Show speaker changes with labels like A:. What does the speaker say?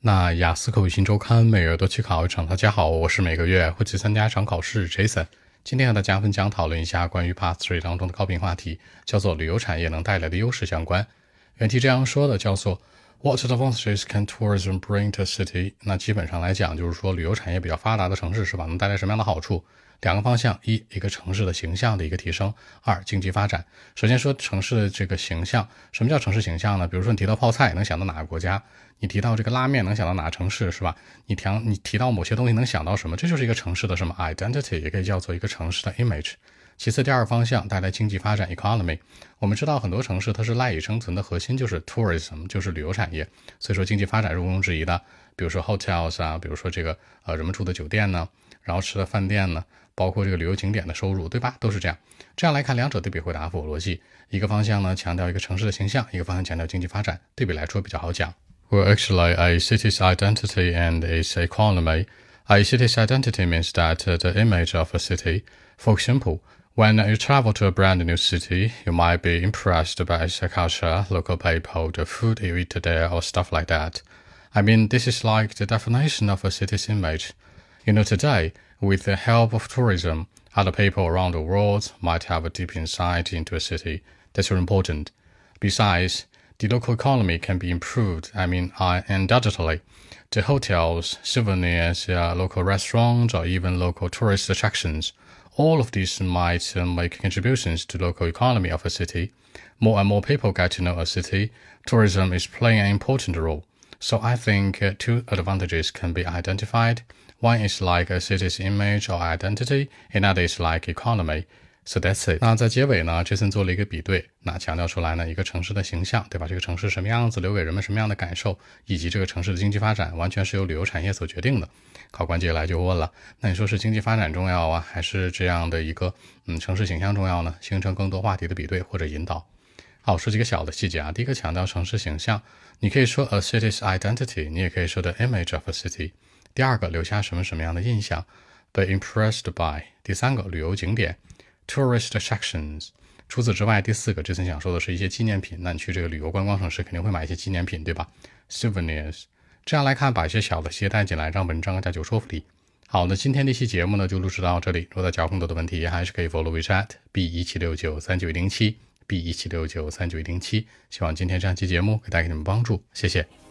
A: 那雅思口语新周刊每月都去考一场。大家好，我是每个月会去参加一场考试 Jason。今天和大家分享讨论一下关于 Part Three 当中的高频话题，叫做旅游产业能带来的优势相关。原题这样说的，叫做 What advantages can tourism bring to a city？那基本上来讲，就是说旅游产业比较发达的城市是吧，能带来什么样的好处？两个方向：一，一个城市的形象的一个提升；二，经济发展。首先说城市的这个形象，什么叫城市形象呢？比如说你提到泡菜，能想到哪个国家？你提到这个拉面，能想到哪个城市，是吧？你提你提到某些东西，能想到什么？这就是一个城市的什么 identity，也可以叫做一个城市的 image。其次，第二方向带来经济发展 economy。我们知道很多城市它是赖以生存的核心就是 tourism，就是旅游产业，所以说经济发展是毋庸置疑的。比如说 hotels 啊，比如说这个呃人们住的酒店呢，然后吃的饭店呢。包括这个旅游景点的收入，对吧？都是这样。这样来看，两者对比回答符合逻辑。一个方向呢，强调一个城市的形象；一个方向强调经济发展。对比来说比较好讲。
B: Well, actually, a city's identity and its economy. A city's identity means that the image of a city. For example, when you travel to a brand new city, you might be impressed by its culture, local people, the food you eat there, or stuff like that. I mean, this is like the definition of a city's image. You know, today, with the help of tourism, other people around the world might have a deep insight into a city. That's important. Besides, the local economy can be improved. I mean, uh, undoubtedly, the hotels, souvenirs, uh, local restaurants, or even local tourist attractions, all of these might uh, make contributions to local economy of a city. More and more people get to know a city. Tourism is playing an important role. So I think uh, two advantages can be identified. One is like a city's image or identity, another is like economy. So that's it.
A: 那在结尾呢，Jason 做了一个比对，那强调出来呢一个城市的形象，对吧？这个城市什么样子，留给人们什么样的感受，以及这个城市的经济发展，完全是由旅游产业所决定的。考官接下来就问了，那你说是经济发展重要啊，还是这样的一个嗯城市形象重要呢？形成更多话题的比对或者引导。好，说几个小的细节啊。第一个强调城市形象，你可以说 a city's identity，你也可以说 the image of a city。第二个留下什么什么样的印象？Be impressed by。第三个旅游景点，tourist attractions。除此之外，第四个这次想说的是一些纪念品。那你去这个旅游观光城市，肯定会买一些纪念品，对吧？Souvenirs。这样来看，把一些小的细节带进来，让文章更加有说服力。好，那今天这期节目呢，就录制到这里。如果大家有更多的问题，还是可以 follow WeChat B 一七六九三九一零七 B 一七六九三九一零七。希望今天这样期节目可以带给你们帮助，谢谢。